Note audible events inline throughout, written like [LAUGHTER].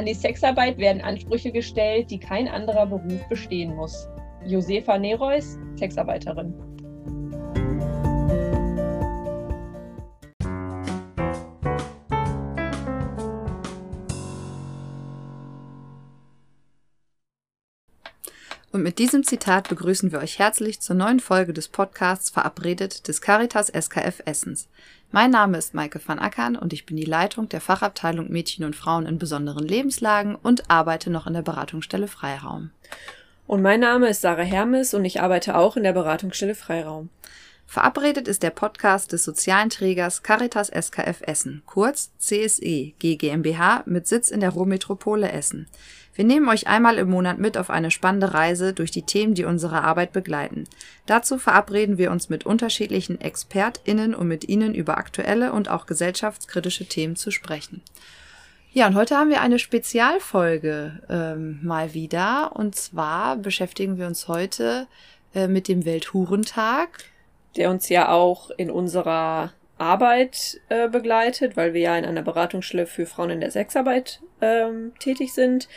An die Sexarbeit werden Ansprüche gestellt, die kein anderer Beruf bestehen muss. Josefa Nereus, Sexarbeiterin. Und mit diesem Zitat begrüßen wir euch herzlich zur neuen Folge des Podcasts Verabredet des Caritas SKF Essens. Mein Name ist Maike van Ackern und ich bin die Leitung der Fachabteilung Mädchen und Frauen in besonderen Lebenslagen und arbeite noch in der Beratungsstelle Freiraum. Und mein Name ist Sarah Hermes und ich arbeite auch in der Beratungsstelle Freiraum. Verabredet ist der Podcast des sozialen Trägers Caritas SKF Essen, kurz CSE GmbH mit Sitz in der Ruhrmetropole Essen. Wir nehmen euch einmal im Monat mit auf eine spannende Reise durch die Themen, die unsere Arbeit begleiten. Dazu verabreden wir uns mit unterschiedlichen ExpertInnen, um mit ihnen über aktuelle und auch gesellschaftskritische Themen zu sprechen. Ja, und heute haben wir eine Spezialfolge ähm, mal wieder. Und zwar beschäftigen wir uns heute äh, mit dem Welthurentag. Der uns ja auch in unserer Arbeit äh, begleitet, weil wir ja in einer Beratungsstelle für Frauen in der Sexarbeit ähm, tätig sind.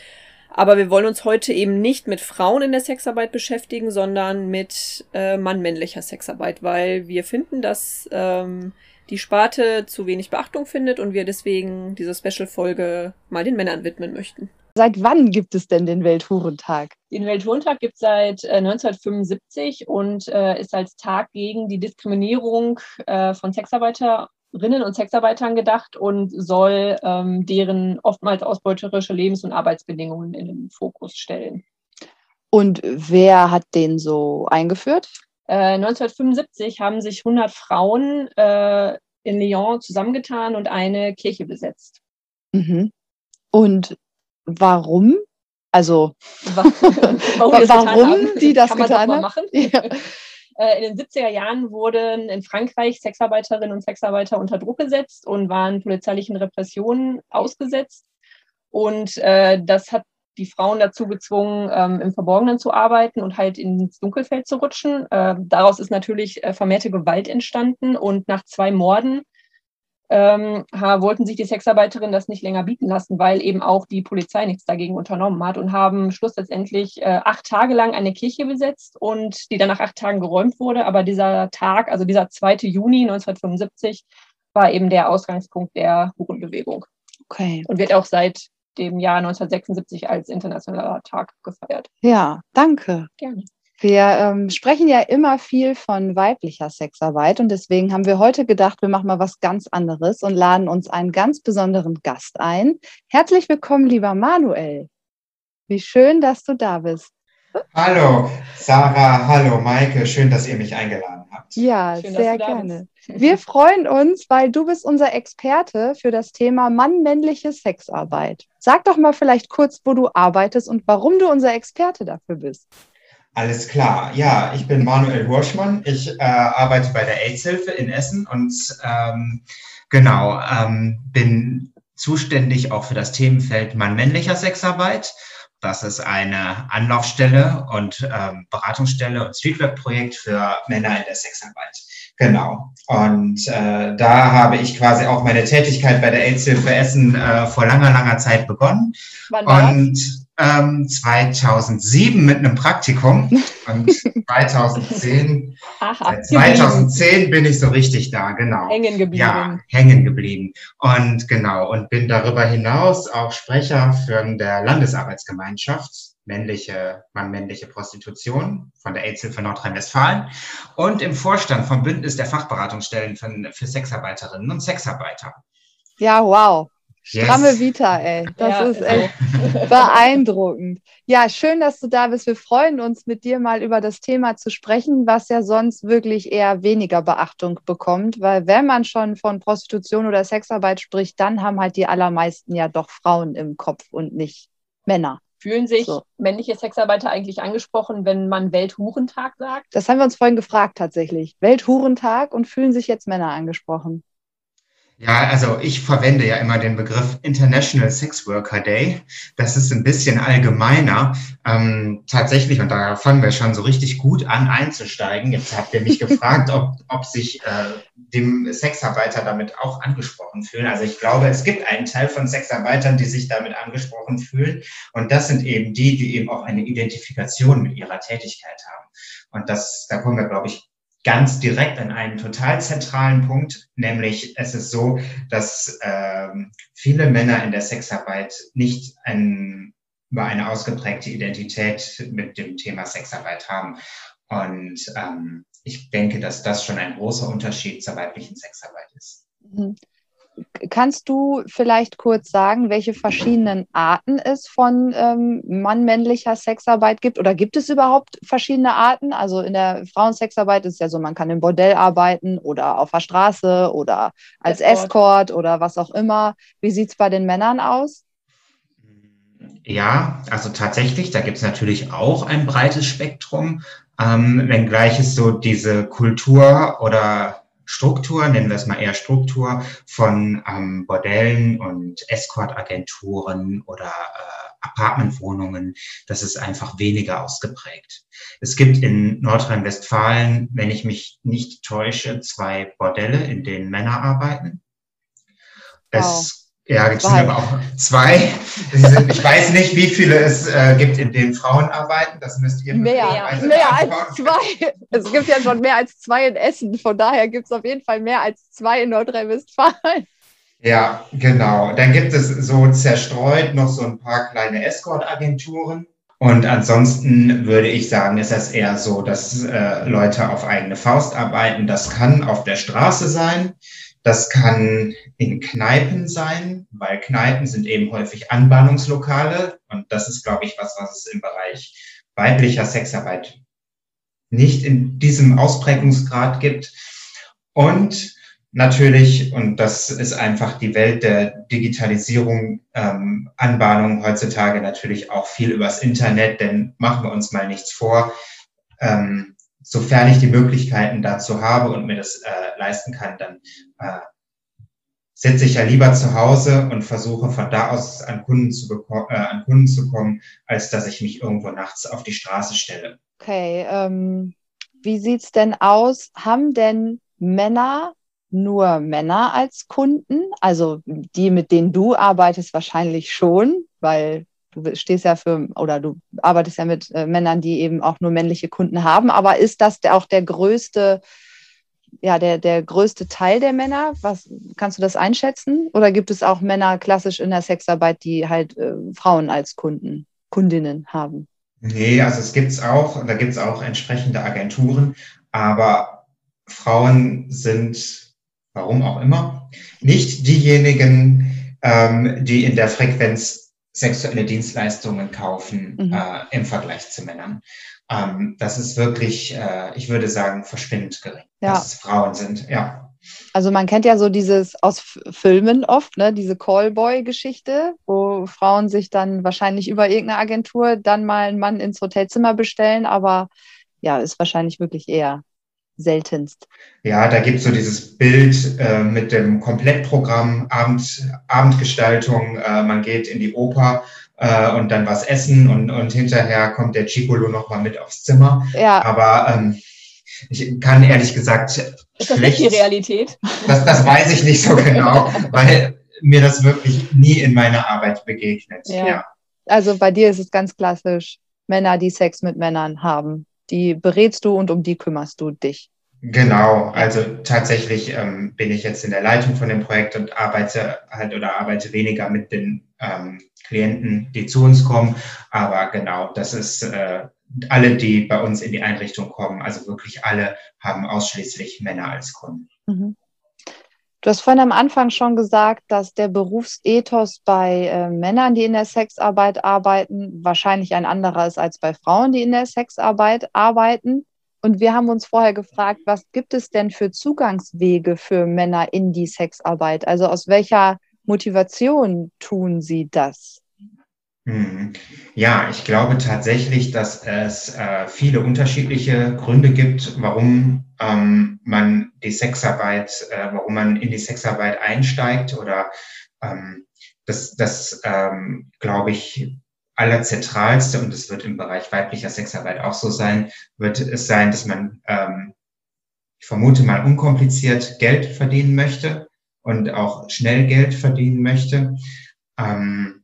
Aber wir wollen uns heute eben nicht mit Frauen in der Sexarbeit beschäftigen, sondern mit äh, mann-männlicher Sexarbeit, weil wir finden, dass ähm, die Sparte zu wenig Beachtung findet und wir deswegen diese Special-Folge mal den Männern widmen möchten. Seit wann gibt es denn den Welthurentag? Den Welthurentag gibt es seit äh, 1975 und äh, ist als Tag gegen die Diskriminierung äh, von Sexarbeiter Sexarbeiterinnen und Sexarbeitern gedacht und soll ähm, deren oftmals ausbeuterische Lebens- und Arbeitsbedingungen in den Fokus stellen. Und wer hat den so eingeführt? Äh, 1975 haben sich 100 Frauen äh, in Lyon zusammengetan und eine Kirche besetzt. Mhm. Und warum? Also [LAUGHS] warum, warum die das getan haben? Machen? Ja. [LAUGHS] Äh, in den 70er Jahren wurden in Frankreich Sexarbeiterinnen und Sexarbeiter unter Druck gesetzt und waren polizeilichen Repressionen ausgesetzt. Und äh, das hat die Frauen dazu gezwungen, ähm, im Verborgenen zu arbeiten und halt ins Dunkelfeld zu rutschen. Äh, daraus ist natürlich äh, vermehrte Gewalt entstanden und nach zwei Morden ähm, wollten sich die Sexarbeiterinnen das nicht länger bieten lassen, weil eben auch die Polizei nichts dagegen unternommen hat und haben schlussendlich äh, acht Tage lang eine Kirche besetzt und die dann nach acht Tagen geräumt wurde. Aber dieser Tag, also dieser 2. Juni 1975, war eben der Ausgangspunkt der Hurenbewegung. Okay. Und wird auch seit dem Jahr 1976 als internationaler Tag gefeiert. Ja, danke. Gerne. Wir ähm, sprechen ja immer viel von weiblicher Sexarbeit und deswegen haben wir heute gedacht, wir machen mal was ganz anderes und laden uns einen ganz besonderen Gast ein. Herzlich willkommen, lieber Manuel. Wie schön, dass du da bist. Hallo, Sarah, hallo, Maike, schön, dass ihr mich eingeladen habt. Ja, schön, sehr gerne. Wir freuen uns, weil du bist unser Experte für das Thema Mann-männliche Sexarbeit. Sag doch mal vielleicht kurz, wo du arbeitest und warum du unser Experte dafür bist. Alles klar. Ja, ich bin Manuel Hurschmann. Ich äh, arbeite bei der AIDS-Hilfe in Essen und ähm, genau, ähm, bin zuständig auch für das Themenfeld Mann-männlicher Sexarbeit. Das ist eine Anlaufstelle und ähm, Beratungsstelle und Streetwork-Projekt für Männer in der Sexarbeit. Genau. Und äh, da habe ich quasi auch meine Tätigkeit bei der AIDS-Hilfe Essen äh, vor langer, langer Zeit begonnen. Wann und ähm, 2007 mit einem Praktikum und [LAUGHS] 2010, Aha, 2010 bin ich so richtig da, genau. Hängen geblieben. Ja, hängen geblieben. Und genau, und bin darüber hinaus auch Sprecher für der Landesarbeitsgemeinschaft männliche, Mann-männliche Prostitution von der AIDS-Hilfe Nordrhein-Westfalen und im Vorstand vom Bündnis der Fachberatungsstellen für, für Sexarbeiterinnen und Sexarbeiter. Ja, wow. Stramme yes. Vita, ey. Das ja, ist echt so. beeindruckend. Ja, schön, dass du da bist. Wir freuen uns, mit dir mal über das Thema zu sprechen, was ja sonst wirklich eher weniger Beachtung bekommt. Weil wenn man schon von Prostitution oder Sexarbeit spricht, dann haben halt die allermeisten ja doch Frauen im Kopf und nicht Männer. Fühlen sich so. männliche Sexarbeiter eigentlich angesprochen, wenn man Welthurentag sagt? Das haben wir uns vorhin gefragt tatsächlich. Welthurentag und fühlen sich jetzt Männer angesprochen? Ja, also ich verwende ja immer den Begriff International Sex Worker Day. Das ist ein bisschen allgemeiner. Ähm, tatsächlich, und da fangen wir schon so richtig gut an einzusteigen. Jetzt habt ihr mich [LAUGHS] gefragt, ob, ob sich äh, dem Sexarbeiter damit auch angesprochen fühlen. Also ich glaube, es gibt einen Teil von Sexarbeitern, die sich damit angesprochen fühlen. Und das sind eben die, die eben auch eine Identifikation mit ihrer Tätigkeit haben. Und das, da kommen wir, glaube ich, ganz direkt an einen total zentralen Punkt, nämlich es ist so, dass ähm, viele Männer in der Sexarbeit nicht ein, über eine ausgeprägte Identität mit dem Thema Sexarbeit haben. Und ähm, ich denke, dass das schon ein großer Unterschied zur weiblichen Sexarbeit ist. Mhm. Kannst du vielleicht kurz sagen, welche verschiedenen Arten es von ähm, mann-männlicher Sexarbeit gibt? Oder gibt es überhaupt verschiedene Arten? Also in der Frauensexarbeit ist es ja so, man kann im Bordell arbeiten oder auf der Straße oder als Escort, Escort oder was auch immer. Wie sieht es bei den Männern aus? Ja, also tatsächlich, da gibt es natürlich auch ein breites Spektrum, ähm, wenngleich es so diese Kultur oder Struktur, nennen wir es mal eher Struktur, von ähm, Bordellen und Escort-Agenturen oder äh, Apartmentwohnungen, das ist einfach weniger ausgeprägt. Es gibt in Nordrhein-Westfalen, wenn ich mich nicht täusche, zwei Bordelle, in denen Männer arbeiten. Es ja, es sind aber auch zwei. Sind, ich weiß nicht, wie viele es äh, gibt, in denen Frauen arbeiten. Das müsst ihr mehr, mehr als zwei. Es gibt ja schon mehr als zwei in Essen. Von daher gibt es auf jeden Fall mehr als zwei in Nordrhein-Westfalen. Ja, genau. Dann gibt es so zerstreut noch so ein paar kleine Escort-Agenturen. Und ansonsten würde ich sagen, ist das eher so, dass äh, Leute auf eigene Faust arbeiten. Das kann auf der Straße sein. Das kann in Kneipen sein, weil Kneipen sind eben häufig Anbahnungslokale. Und das ist, glaube ich, was, was es im Bereich weiblicher Sexarbeit nicht in diesem Ausprägungsgrad gibt. Und natürlich, und das ist einfach die Welt der Digitalisierung, ähm, Anbahnung heutzutage natürlich auch viel übers Internet, denn machen wir uns mal nichts vor. Ähm, sofern ich die Möglichkeiten dazu habe und mir das äh, leisten kann, dann sitze ich ja lieber zu Hause und versuche von da aus an Kunden zu, äh, an Kunden zu kommen, als dass ich mich irgendwo nachts auf die Straße stelle. Okay, ähm, wie sieht's denn aus? Haben denn Männer nur Männer als Kunden? Also die, mit denen du arbeitest, wahrscheinlich schon, weil du stehst ja für oder du arbeitest ja mit äh, Männern, die eben auch nur männliche Kunden haben. Aber ist das auch der größte, ja, der, der größte Teil der Männer? Was kannst du das einschätzen? Oder gibt es auch Männer klassisch in der Sexarbeit, die halt äh, Frauen als Kunden, Kundinnen haben? Nee, also es gibt es auch, da gibt es auch entsprechende Agenturen, aber Frauen sind, warum auch immer, nicht diejenigen, ähm, die in der Frequenz sexuelle Dienstleistungen kaufen mhm. äh, im Vergleich zu Männern. Ähm, das ist wirklich, äh, ich würde sagen, verschwindend gering, ja. dass es Frauen sind, ja. Also man kennt ja so dieses aus Filmen oft, ne, diese Callboy-Geschichte, wo Frauen sich dann wahrscheinlich über irgendeine Agentur dann mal einen Mann ins Hotelzimmer bestellen, aber ja, ist wahrscheinlich wirklich eher seltenst. Ja, da gibt es so dieses Bild äh, mit dem Komplettprogramm, Abend, Abendgestaltung, äh, man geht in die Oper äh, und dann was essen und, und hinterher kommt der Chicolo nochmal mit aufs Zimmer. Ja. Aber ähm, ich kann ehrlich gesagt. Ist das nicht die Realität? Das, das weiß ich nicht so [LAUGHS] genau, weil mir das wirklich nie in meiner Arbeit begegnet. Ja. ja. Also bei dir ist es ganz klassisch, Männer, die Sex mit Männern haben die berätst du und um die kümmerst du dich. Genau, also tatsächlich ähm, bin ich jetzt in der Leitung von dem Projekt und arbeite halt oder arbeite weniger mit den ähm, Klienten, die zu uns kommen. Aber genau, das ist äh, alle, die bei uns in die Einrichtung kommen, also wirklich alle haben ausschließlich Männer als Kunden. Mhm. Du hast vorhin am Anfang schon gesagt, dass der Berufsethos bei äh, Männern, die in der Sexarbeit arbeiten, wahrscheinlich ein anderer ist als bei Frauen, die in der Sexarbeit arbeiten. Und wir haben uns vorher gefragt, was gibt es denn für Zugangswege für Männer in die Sexarbeit? Also aus welcher Motivation tun sie das? Mhm. Ja, ich glaube tatsächlich, dass es äh, viele unterschiedliche Gründe gibt, warum ähm, man die Sexarbeit, äh, warum man in die Sexarbeit einsteigt oder ähm, das, das ähm, glaube ich, allerzentralste, und es wird im Bereich weiblicher Sexarbeit auch so sein, wird es sein, dass man, ähm, ich vermute mal, unkompliziert Geld verdienen möchte und auch schnell Geld verdienen möchte. Ähm,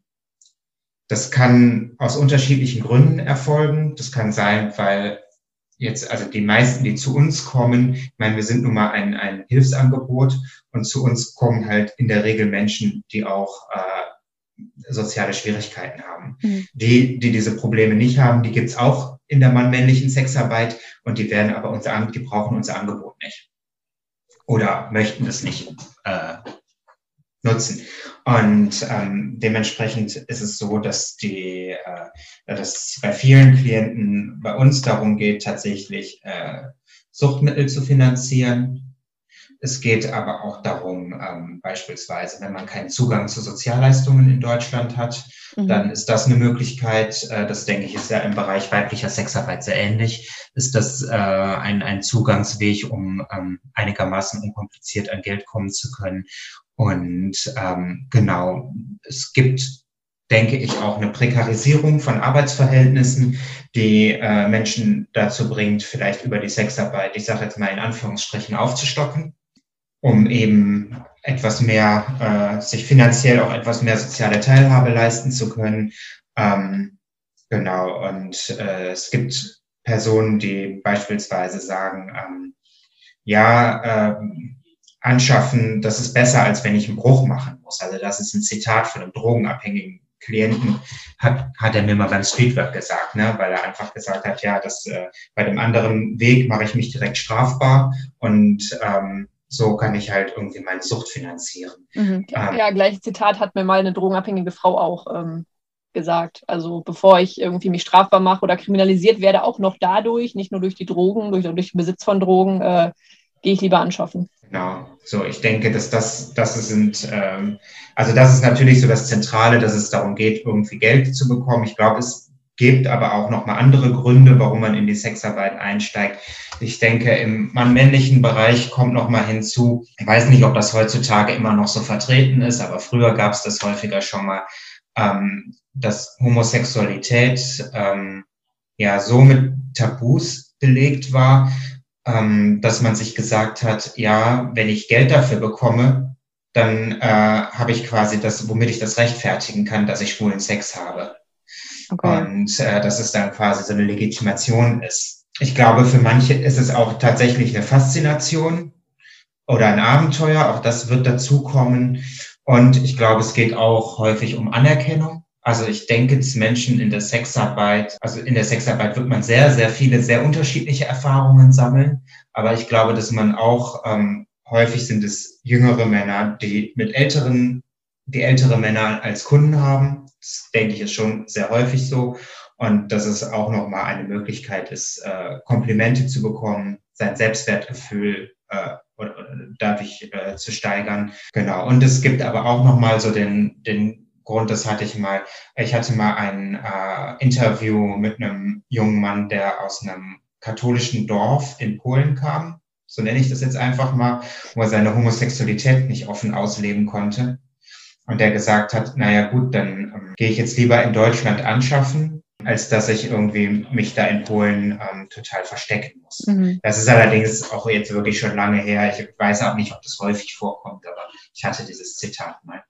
das kann aus unterschiedlichen Gründen erfolgen. Das kann sein, weil jetzt, also die meisten, die zu uns kommen, ich meine, wir sind nun mal ein, ein Hilfsangebot und zu uns kommen halt in der Regel Menschen, die auch äh, soziale Schwierigkeiten haben. Mhm. Die, die diese Probleme nicht haben, die gibt's auch in der mann-männlichen Sexarbeit und die werden aber unser, die brauchen unser Angebot nicht. Oder möchten das nicht äh, nutzen. Und ähm, dementsprechend ist es so, dass die, äh, dass bei vielen Klienten bei uns darum geht, tatsächlich äh, Suchtmittel zu finanzieren. Es geht aber auch darum, ähm, beispielsweise, wenn man keinen Zugang zu Sozialleistungen in Deutschland hat, mhm. dann ist das eine Möglichkeit, äh, das denke ich, ist ja im Bereich weiblicher Sexarbeit sehr ähnlich, ist das äh, ein, ein Zugangsweg, um ähm, einigermaßen unkompliziert an Geld kommen zu können. Und ähm, genau, es gibt, denke ich, auch eine Prekarisierung von Arbeitsverhältnissen, die äh, Menschen dazu bringt, vielleicht über die Sexarbeit, ich sage jetzt mal in Anführungsstrichen, aufzustocken, um eben etwas mehr, äh, sich finanziell auch etwas mehr soziale Teilhabe leisten zu können. Ähm, genau, und äh, es gibt Personen, die beispielsweise sagen, ähm, ja, äh, anschaffen, das ist besser, als wenn ich einen Bruch machen muss. Also das ist ein Zitat von einem drogenabhängigen Klienten, hat, hat er mir mal beim Streetwork gesagt, ne? weil er einfach gesagt hat, ja, das, äh, bei dem anderen Weg mache ich mich direkt strafbar und ähm, so kann ich halt irgendwie meine Sucht finanzieren. Mhm. Ähm, ja, gleiches Zitat hat mir mal eine drogenabhängige Frau auch ähm, gesagt. Also bevor ich irgendwie mich strafbar mache oder kriminalisiert werde, auch noch dadurch, nicht nur durch die Drogen, durch, durch den Besitz von Drogen, äh, gehe ich lieber anschaffen. Genau, so ich denke, dass das, das sind, ähm, also das ist natürlich so das Zentrale, dass es darum geht, irgendwie Geld zu bekommen. Ich glaube, es gibt aber auch nochmal andere Gründe, warum man in die Sexarbeit einsteigt. Ich denke, im mann-männlichen Bereich kommt nochmal hinzu, ich weiß nicht, ob das heutzutage immer noch so vertreten ist, aber früher gab es das häufiger schon mal, ähm, dass Homosexualität ähm, ja so mit Tabus belegt war, ähm, dass man sich gesagt hat, ja, wenn ich Geld dafür bekomme, dann äh, habe ich quasi das, womit ich das rechtfertigen kann, dass ich schwulen Sex habe. Okay. Und äh, dass es dann quasi so eine Legitimation ist. Ich glaube, für manche ist es auch tatsächlich eine Faszination oder ein Abenteuer. Auch das wird dazukommen. Und ich glaube, es geht auch häufig um Anerkennung. Also ich denke, dass Menschen in der Sexarbeit, also in der Sexarbeit wird man sehr, sehr viele, sehr unterschiedliche Erfahrungen sammeln. Aber ich glaube, dass man auch ähm, häufig sind es jüngere Männer, die mit älteren, die ältere Männer als Kunden haben. Das denke ich ist schon sehr häufig so. Und dass es auch nochmal eine Möglichkeit ist, äh, Komplimente zu bekommen, sein Selbstwertgefühl äh, oder, oder dadurch äh, zu steigern. Genau. Und es gibt aber auch nochmal so den, den Grund, das hatte ich mal, ich hatte mal ein äh, Interview mit einem jungen Mann, der aus einem katholischen Dorf in Polen kam, so nenne ich das jetzt einfach mal, wo er seine Homosexualität nicht offen ausleben konnte. Und der gesagt hat, naja gut, dann ähm, gehe ich jetzt lieber in Deutschland anschaffen, als dass ich irgendwie mich da in Polen ähm, total verstecken muss. Mhm. Das ist allerdings auch jetzt wirklich schon lange her. Ich weiß auch nicht, ob das häufig vorkommt, aber ich hatte dieses Zitat mal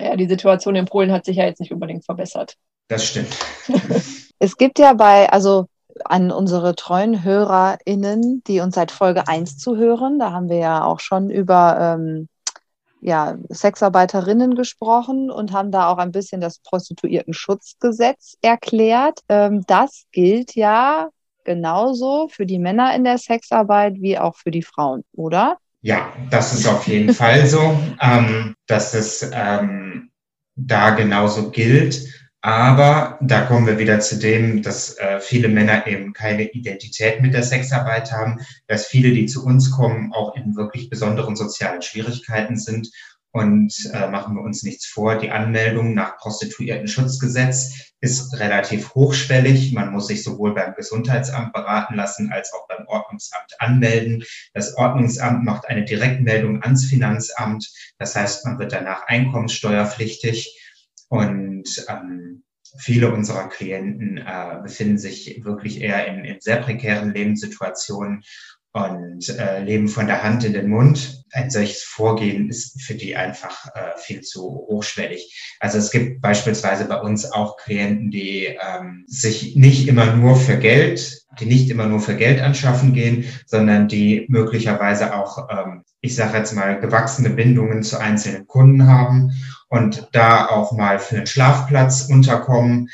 ja, die Situation in Polen hat sich ja jetzt nicht unbedingt verbessert. Das stimmt. [LAUGHS] es gibt ja bei, also an unsere treuen HörerInnen, die uns seit Folge 1 zuhören, da haben wir ja auch schon über ähm, ja, Sexarbeiterinnen gesprochen und haben da auch ein bisschen das Prostituiertenschutzgesetz erklärt. Ähm, das gilt ja genauso für die Männer in der Sexarbeit wie auch für die Frauen, oder? Ja, das ist auf jeden [LAUGHS] Fall so, ähm, dass es ähm, da genauso gilt. Aber da kommen wir wieder zu dem, dass äh, viele Männer eben keine Identität mit der Sexarbeit haben, dass viele, die zu uns kommen, auch in wirklich besonderen sozialen Schwierigkeiten sind Und äh, machen wir uns nichts vor, die Anmeldung nach Prostituierten-Schutzgesetz ist relativ hochschwellig. Man muss sich sowohl beim Gesundheitsamt beraten lassen als auch beim Ordnungsamt anmelden. Das Ordnungsamt macht eine Direktmeldung ans Finanzamt. Das heißt, man wird danach einkommenssteuerpflichtig. Und ähm, viele unserer Klienten äh, befinden sich wirklich eher in, in sehr prekären Lebenssituationen und äh, leben von der Hand in den Mund. Ein solches Vorgehen ist für die einfach äh, viel zu hochschwellig. Also es gibt beispielsweise bei uns auch Klienten, die ähm, sich nicht immer nur für Geld, die nicht immer nur für Geld anschaffen gehen, sondern die möglicherweise auch, ähm, ich sage jetzt mal, gewachsene Bindungen zu einzelnen Kunden haben und da auch mal für einen Schlafplatz unterkommen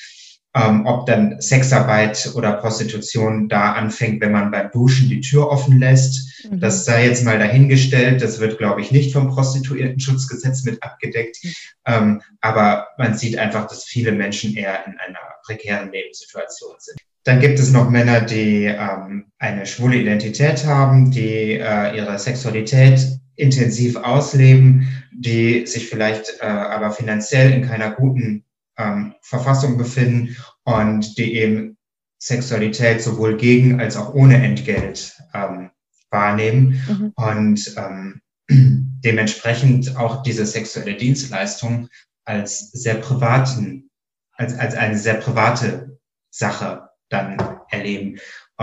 ähm, ob dann Sexarbeit oder Prostitution da anfängt, wenn man beim Duschen die Tür offen lässt. Mhm. Das sei jetzt mal dahingestellt. Das wird, glaube ich, nicht vom Prostituiertenschutzgesetz mit abgedeckt. Mhm. Ähm, aber man sieht einfach, dass viele Menschen eher in einer prekären Lebenssituation sind. Dann gibt es noch Männer, die ähm, eine schwule Identität haben, die äh, ihre Sexualität intensiv ausleben, die sich vielleicht äh, aber finanziell in keiner guten ähm, Verfassung befinden und die eben Sexualität sowohl gegen als auch ohne Entgelt ähm, wahrnehmen mhm. und ähm, [CLEARS THROAT] dementsprechend auch diese sexuelle Dienstleistung als sehr privaten, als, als eine sehr private Sache dann erleben.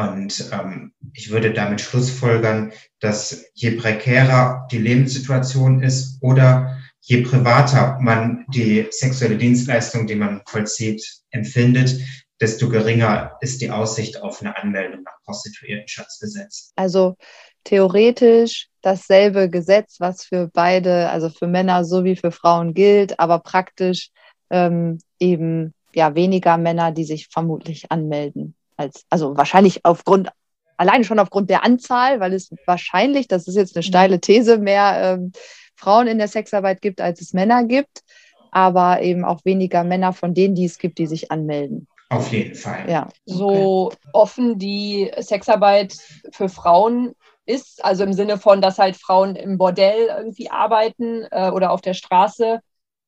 Und ähm, ich würde damit schlussfolgern, dass je prekärer die Lebenssituation ist oder je privater man die sexuelle Dienstleistung, die man vollzieht, empfindet, desto geringer ist die Aussicht auf eine Anmeldung nach Prostituiertenschutzgesetz. Also theoretisch dasselbe Gesetz, was für beide, also für Männer sowie für Frauen gilt, aber praktisch ähm, eben ja weniger Männer, die sich vermutlich anmelden. Als, also wahrscheinlich aufgrund, allein schon aufgrund der Anzahl, weil es wahrscheinlich, das ist jetzt eine steile These, mehr ähm, Frauen in der Sexarbeit gibt, als es Männer gibt, aber eben auch weniger Männer von denen, die es gibt, die sich anmelden. Auf jeden Fall. Ja. So okay. offen die Sexarbeit für Frauen ist, also im Sinne von, dass halt Frauen im Bordell irgendwie arbeiten äh, oder auf der Straße,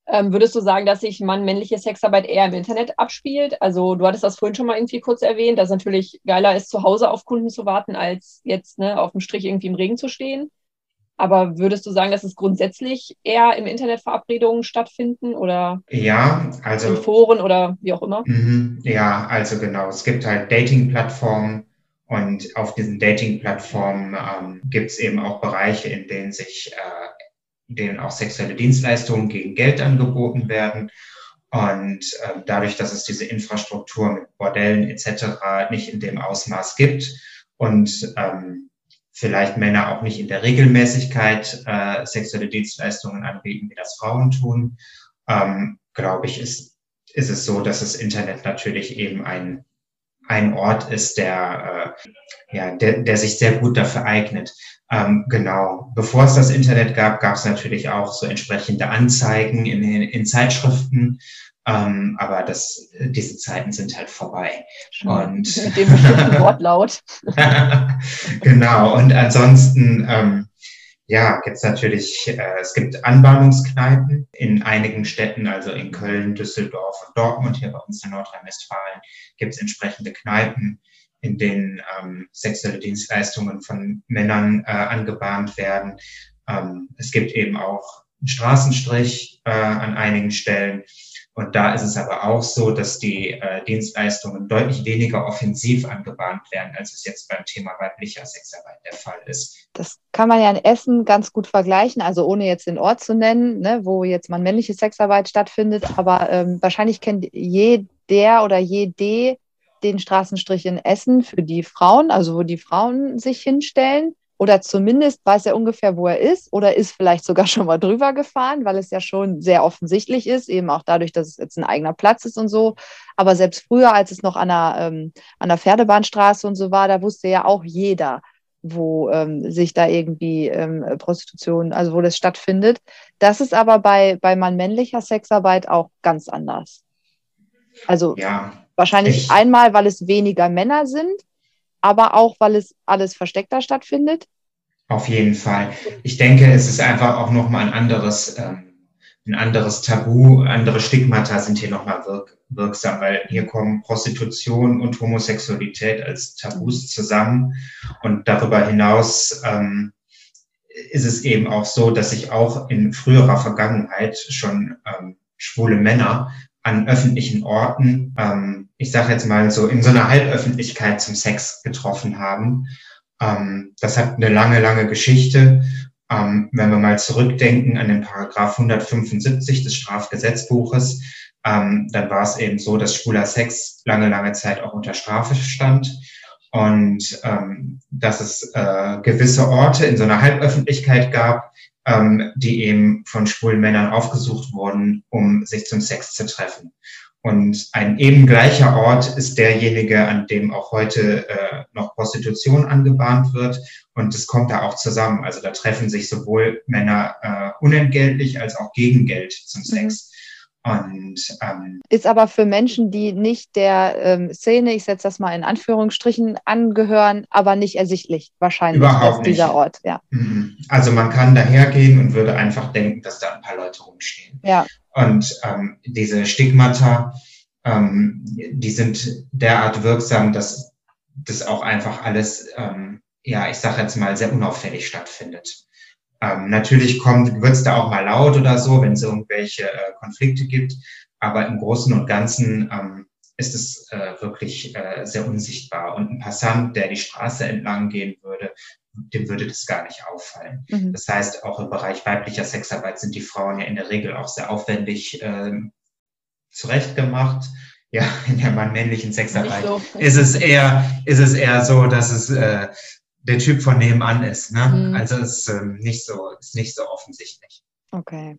ähm, würdest du sagen, dass sich Mann-männliche Sexarbeit eher im Internet abspielt? Also du hattest das vorhin schon mal irgendwie kurz erwähnt, dass es natürlich geiler ist, zu Hause auf Kunden zu warten, als jetzt ne, auf dem Strich irgendwie im Regen zu stehen. Aber würdest du sagen, dass es grundsätzlich eher im Internet Verabredungen stattfinden oder ja, also in Foren oder wie auch immer? Mhm, ja, also genau. Es gibt halt Dating-Plattformen und auf diesen Dating-Plattformen ähm, gibt es eben auch Bereiche, in denen sich, äh, denen auch sexuelle Dienstleistungen gegen Geld angeboten werden. Und äh, dadurch, dass es diese Infrastruktur mit Bordellen etc. nicht in dem Ausmaß gibt und ähm, vielleicht Männer auch nicht in der Regelmäßigkeit äh, sexuelle Dienstleistungen anbieten, wie das Frauen tun, ähm, glaube ich, ist, ist es so, dass das Internet natürlich eben ein, ein Ort ist, der, äh, ja, der, der sich sehr gut dafür eignet. Ähm, genau. Bevor es das Internet gab, gab es natürlich auch so entsprechende Anzeigen in, in, in Zeitschriften, ähm, aber das, diese Zeiten sind halt vorbei. Und mit dem bestimmten [LAUGHS] Wortlaut. [LAUGHS] genau. Und ansonsten, ähm, ja, gibt's natürlich, äh, es gibt Anbahnungskneipen in einigen Städten, also in Köln, Düsseldorf und Dortmund, hier bei uns in Nordrhein-Westfalen, gibt's entsprechende Kneipen, in denen ähm, sexuelle Dienstleistungen von Männern äh, angebahnt werden. Ähm, es gibt eben auch einen Straßenstrich äh, an einigen Stellen. Und da ist es aber auch so, dass die äh, Dienstleistungen deutlich weniger offensiv angebahnt werden, als es jetzt beim Thema weiblicher Sexarbeit der Fall ist. Das kann man ja in Essen ganz gut vergleichen, also ohne jetzt den Ort zu nennen, ne, wo jetzt mal männliche Sexarbeit stattfindet. Aber ähm, wahrscheinlich kennt jeder oder jede den Straßenstrich in Essen für die Frauen, also wo die Frauen sich hinstellen oder zumindest weiß er ungefähr, wo er ist oder ist vielleicht sogar [LAUGHS] schon mal drüber gefahren, weil es ja schon sehr offensichtlich ist, eben auch dadurch, dass es jetzt ein eigener Platz ist und so. Aber selbst früher, als es noch an der, ähm, an der Pferdebahnstraße und so war, da wusste ja auch jeder, wo ähm, sich da irgendwie ähm, Prostitution, also wo das stattfindet. Das ist aber bei, bei mann-männlicher Sexarbeit auch ganz anders. Also ja, wahrscheinlich ich, einmal, weil es weniger Männer sind aber auch, weil es alles versteckter stattfindet? Auf jeden Fall. Ich denke, es ist einfach auch nochmal ein anderes, ähm, ein anderes Tabu, andere Stigmata sind hier nochmal wirk wirksam, weil hier kommen Prostitution und Homosexualität als Tabus zusammen. Und darüber hinaus ähm, ist es eben auch so, dass sich auch in früherer Vergangenheit schon ähm, schwule Männer an öffentlichen Orten, ähm, ich sage jetzt mal so, in so einer Halböffentlichkeit zum Sex getroffen haben ähm, das hat eine lange, lange Geschichte. Ähm, wenn wir mal zurückdenken an den Paragraph 175 des Strafgesetzbuches, ähm, dann war es eben so, dass schwuler Sex lange, lange Zeit auch unter Strafe stand und ähm, dass es äh, gewisse Orte in so einer Halböffentlichkeit gab, ähm, die eben von schwulen Männern aufgesucht wurden, um sich zum Sex zu treffen. Und ein eben gleicher Ort ist derjenige, an dem auch heute äh, noch Prostitution angebahnt wird. Und es kommt da auch zusammen. Also da treffen sich sowohl Männer äh, unentgeltlich als auch gegen Geld zum Sex. Und, ähm, ist aber für Menschen, die nicht der ähm, Szene, ich setze das mal in Anführungsstrichen, angehören, aber nicht ersichtlich wahrscheinlich Überhaupt dieser nicht. Ort. Ja. Mhm. Also man kann dahergehen und würde einfach denken, dass da ein paar Leute rumstehen. Ja. Und ähm, diese Stigmata, ähm, die sind derart wirksam, dass das auch einfach alles, ähm, ja, ich sage jetzt mal, sehr unauffällig stattfindet. Ähm, natürlich kommt, wird es da auch mal laut oder so, wenn es irgendwelche äh, Konflikte gibt, aber im Großen und Ganzen ähm, ist es äh, wirklich äh, sehr unsichtbar. Und ein Passant, der die Straße entlang gehen würde, dem würde das gar nicht auffallen. Mhm. Das heißt, auch im Bereich weiblicher Sexarbeit sind die Frauen ja in der Regel auch sehr aufwendig äh, zurechtgemacht. Ja, in der mann-männlichen Sexarbeit so. ist es eher, ist es eher so, dass es äh, der Typ von nebenan ist. Ne? Mhm. Also ist ähm, nicht so, ist nicht so offensichtlich. Okay.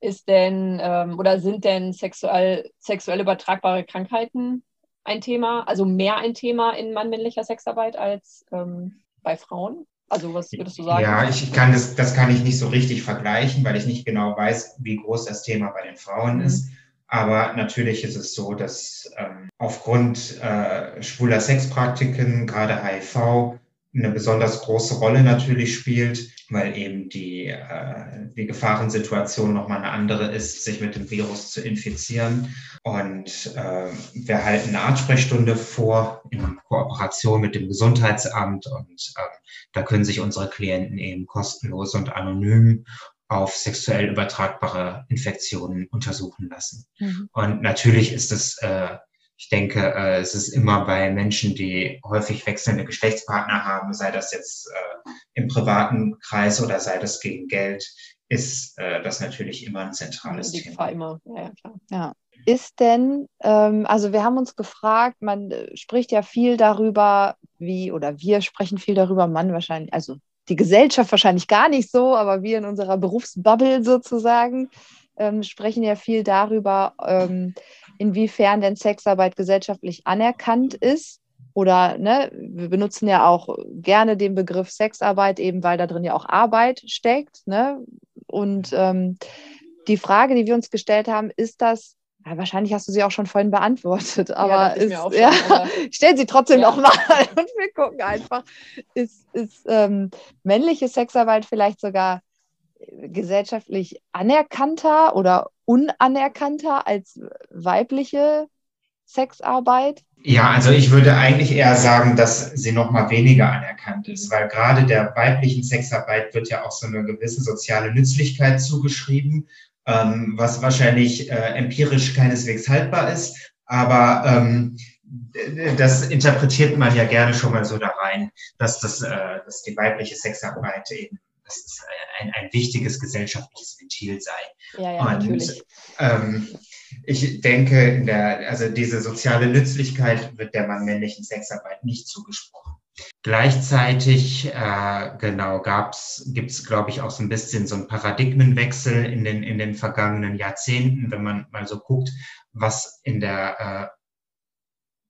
Ist denn ähm, oder sind denn sexuell, sexuell übertragbare Krankheiten ein Thema, also mehr ein Thema in mann-männlicher Sexarbeit als ähm, bei Frauen? Also was würdest du sagen? Ja, ich kann das, das kann ich nicht so richtig vergleichen, weil ich nicht genau weiß, wie groß das Thema bei den Frauen mhm. ist. Aber natürlich ist es so, dass ähm, aufgrund äh, schwuler Sexpraktiken, gerade HIV, eine besonders große Rolle natürlich spielt, weil eben die, äh, die Gefahrensituation nochmal eine andere ist, sich mit dem Virus zu infizieren. Und äh, wir halten eine Artsprechstunde vor in Kooperation mit dem Gesundheitsamt und äh, da können sich unsere Klienten eben kostenlos und anonym auf sexuell übertragbare Infektionen untersuchen lassen. Mhm. Und natürlich ist es äh, ich denke, äh, es ist immer bei Menschen, die häufig wechselnde Geschlechtspartner haben, sei das jetzt äh, im privaten Kreis oder sei das gegen Geld, ist äh, das natürlich immer ein zentrales die Thema. Immer. Ja, klar. ja. Ist denn, ähm, also wir haben uns gefragt, man äh, spricht ja viel darüber, wie, oder wir sprechen viel darüber, man wahrscheinlich, also die Gesellschaft wahrscheinlich gar nicht so, aber wir in unserer Berufsbubble sozusagen ähm, sprechen ja viel darüber, ähm, inwiefern denn Sexarbeit gesellschaftlich anerkannt ist. Oder ne, wir benutzen ja auch gerne den Begriff Sexarbeit, eben weil da drin ja auch Arbeit steckt. Ne? Und ähm, die Frage, die wir uns gestellt haben, ist das ja, wahrscheinlich hast du sie auch schon vorhin beantwortet, aber, ja, ist, schon, ja, [LAUGHS] stell sie trotzdem ja. nochmal [LAUGHS] und wir gucken einfach. Ist, ist ähm, männliche Sexarbeit vielleicht sogar gesellschaftlich anerkannter oder unanerkannter als weibliche Sexarbeit? Ja, also ich würde eigentlich eher sagen, dass sie noch mal weniger anerkannt ist, weil gerade der weiblichen Sexarbeit wird ja auch so eine gewisse soziale Nützlichkeit zugeschrieben, ähm, was wahrscheinlich äh, empirisch keineswegs haltbar ist, aber ähm, das interpretiert man ja gerne schon mal so da rein, dass, das, äh, dass die weibliche Sexarbeit eben dass es ein, ein wichtiges gesellschaftliches Ventil sei. Ja, ja, Und, natürlich. Ähm, ich denke, in der, also diese soziale Nützlichkeit wird der mann-männlichen Sexarbeit nicht zugesprochen. Gleichzeitig, äh, genau, gibt es, glaube ich, auch so ein bisschen so einen Paradigmenwechsel in den, in den vergangenen Jahrzehnten, wenn man mal so guckt, was in der äh,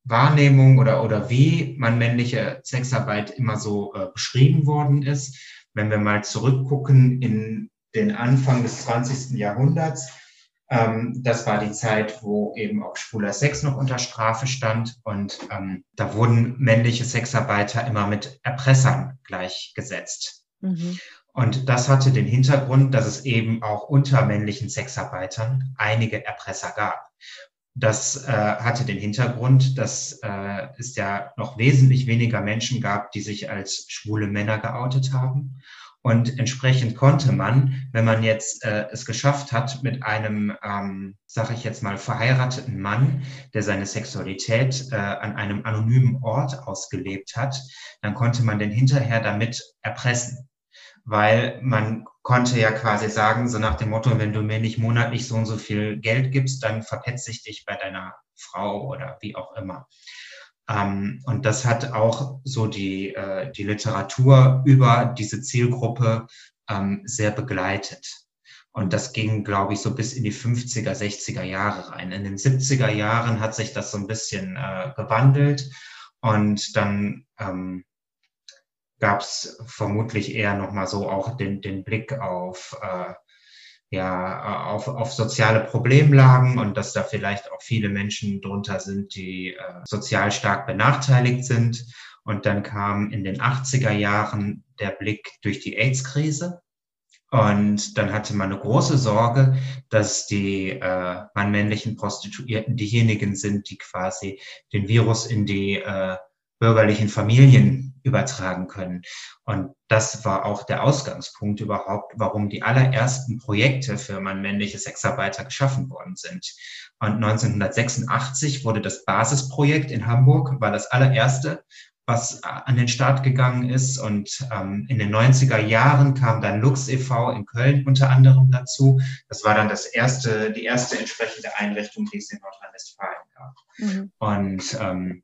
Wahrnehmung oder, oder wie man männliche Sexarbeit immer so äh, beschrieben worden ist wenn wir mal zurückgucken in den Anfang des 20. Jahrhunderts, ähm, das war die Zeit, wo eben auch schwuler Sex noch unter Strafe stand und ähm, da wurden männliche Sexarbeiter immer mit Erpressern gleichgesetzt. Mhm. Und das hatte den Hintergrund, dass es eben auch unter männlichen Sexarbeitern einige Erpresser gab. Das äh, hatte den Hintergrund, dass äh, es ja noch wesentlich weniger Menschen gab, die sich als schwule Männer geoutet haben. Und entsprechend konnte man, wenn man jetzt äh, es geschafft hat, mit einem, ähm, sage ich jetzt mal, verheirateten Mann, der seine Sexualität äh, an einem anonymen Ort ausgelebt hat, dann konnte man den hinterher damit erpressen weil man konnte ja quasi sagen, so nach dem Motto, wenn du mir nicht monatlich so und so viel Geld gibst, dann verpetze ich dich bei deiner Frau oder wie auch immer. Ähm, und das hat auch so die, äh, die Literatur über diese Zielgruppe ähm, sehr begleitet. Und das ging, glaube ich, so bis in die 50er, 60er Jahre rein. In den 70er Jahren hat sich das so ein bisschen äh, gewandelt und dann ähm, gab es vermutlich eher nochmal so auch den, den Blick auf, äh, ja, auf, auf soziale Problemlagen und dass da vielleicht auch viele Menschen drunter sind, die äh, sozial stark benachteiligt sind. Und dann kam in den 80er Jahren der Blick durch die AIDS-Krise. Und dann hatte man eine große Sorge, dass die äh, mann-männlichen Prostituierten diejenigen sind, die quasi den Virus in die äh, bürgerlichen Familien übertragen können. Und das war auch der Ausgangspunkt überhaupt, warum die allerersten Projekte für männliche Sexarbeiter geschaffen worden sind. Und 1986 wurde das Basisprojekt in Hamburg, war das allererste, was an den Start gegangen ist. Und ähm, in den 90er Jahren kam dann Lux e.V. in Köln unter anderem dazu. Das war dann das erste, die erste entsprechende Einrichtung, die es in Nordrhein-Westfalen gab. Mhm. Und ähm,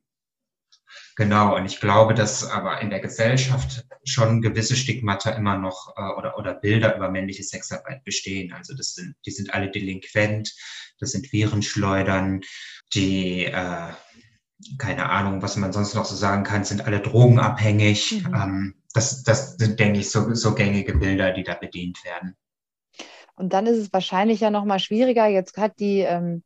Genau, und ich glaube, dass aber in der Gesellschaft schon gewisse Stigmata immer noch äh, oder, oder Bilder über männliche Sexarbeit bestehen. Also das sind, die sind alle delinquent, das sind Virenschleudern, die, äh, keine Ahnung, was man sonst noch so sagen kann, sind alle drogenabhängig. Mhm. Ähm, das, das sind, denke ich, so, so gängige Bilder, die da bedient werden. Und dann ist es wahrscheinlich ja noch mal schwieriger. Jetzt hat die, ähm,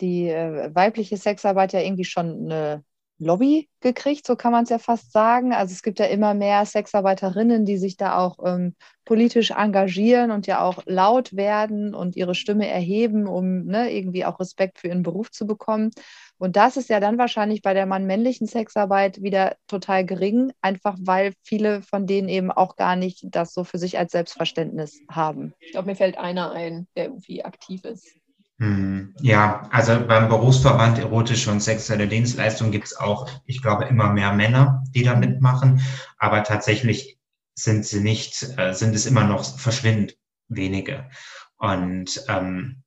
die äh, weibliche Sexarbeit ja irgendwie schon eine Lobby gekriegt, so kann man es ja fast sagen. Also es gibt ja immer mehr Sexarbeiterinnen, die sich da auch ähm, politisch engagieren und ja auch laut werden und ihre Stimme erheben, um ne, irgendwie auch Respekt für ihren Beruf zu bekommen. Und das ist ja dann wahrscheinlich bei der mann-männlichen Sexarbeit wieder total gering, einfach weil viele von denen eben auch gar nicht das so für sich als Selbstverständnis haben. Ich glaube, mir fällt einer ein, der irgendwie aktiv ist. Hm, ja, also beim Berufsverband Erotische und Sexuelle Dienstleistungen gibt es auch, ich glaube, immer mehr Männer, die da mitmachen. Aber tatsächlich sind sie nicht, äh, sind es immer noch verschwindend wenige. Und ähm,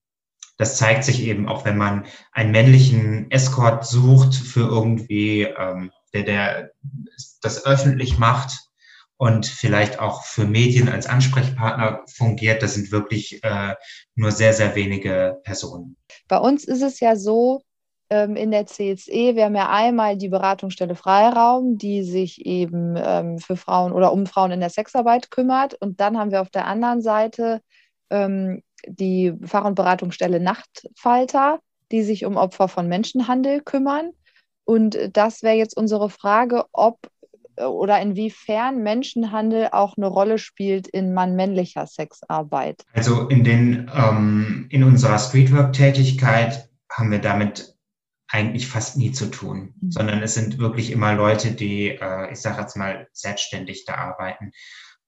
das zeigt sich eben auch, wenn man einen männlichen Escort sucht für irgendwie, ähm, der, der das öffentlich macht, und vielleicht auch für Medien als Ansprechpartner fungiert. Das sind wirklich äh, nur sehr, sehr wenige Personen. Bei uns ist es ja so, ähm, in der CSE, wir haben ja einmal die Beratungsstelle Freiraum, die sich eben ähm, für Frauen oder um Frauen in der Sexarbeit kümmert. Und dann haben wir auf der anderen Seite ähm, die Fach- und Beratungsstelle Nachtfalter, die sich um Opfer von Menschenhandel kümmern. Und das wäre jetzt unsere Frage, ob oder inwiefern Menschenhandel auch eine Rolle spielt in mann-männlicher Sexarbeit? Also in, den, ähm, in unserer Streetwork-Tätigkeit haben wir damit eigentlich fast nie zu tun, mhm. sondern es sind wirklich immer Leute, die, äh, ich sage jetzt mal, selbstständig da arbeiten.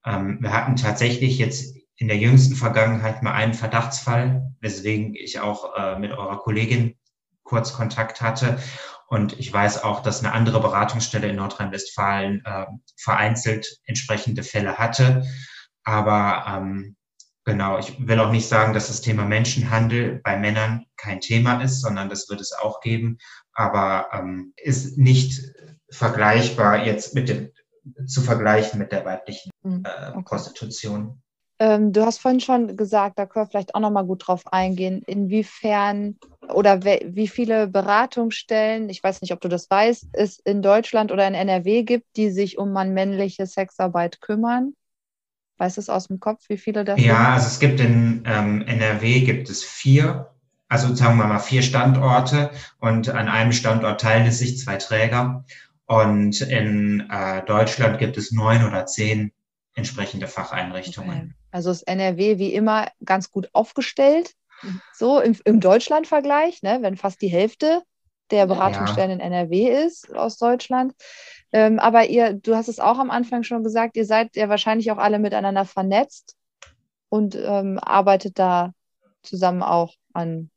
Ähm, wir hatten tatsächlich jetzt in der jüngsten Vergangenheit mal einen Verdachtsfall, weswegen ich auch äh, mit eurer Kollegin kurz Kontakt hatte. Und ich weiß auch, dass eine andere Beratungsstelle in Nordrhein-Westfalen äh, vereinzelt entsprechende Fälle hatte. Aber ähm, genau, ich will auch nicht sagen, dass das Thema Menschenhandel bei Männern kein Thema ist, sondern das wird es auch geben. Aber ähm, ist nicht vergleichbar jetzt mit dem zu vergleichen mit der weiblichen mhm. äh, Prostitution. Ähm, du hast vorhin schon gesagt, da können wir vielleicht auch noch mal gut drauf eingehen, inwiefern oder wie viele Beratungsstellen, ich weiß nicht, ob du das weißt, es in Deutschland oder in NRW gibt, die sich um männliche Sexarbeit kümmern. Weißt du es aus dem Kopf, wie viele das ja, sind? Ja, also es gibt in ähm, NRW gibt es vier, also sagen wir mal vier Standorte und an einem Standort teilen es sich zwei Träger. Und in äh, Deutschland gibt es neun oder zehn entsprechende Facheinrichtungen. Okay. Also ist NRW wie immer ganz gut aufgestellt. So im, im Deutschland-Vergleich, ne, wenn fast die Hälfte der Beratungsstellen ja. in NRW ist aus Deutschland. Ähm, aber ihr, du hast es auch am Anfang schon gesagt, ihr seid ja wahrscheinlich auch alle miteinander vernetzt und ähm, arbeitet da zusammen auch an,